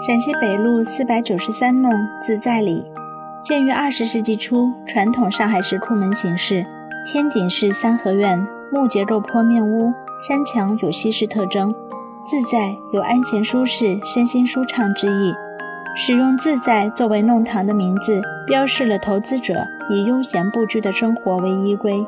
陕西北路四百九十三弄自在里。建于二十世纪初传统上海市库门形式天井式三合院木结构坡面屋山墙有西式特征自在有安闲舒适身心舒畅之意。使用自在作为弄堂的名字标示了投资者以悠闲不拘的生活为依归。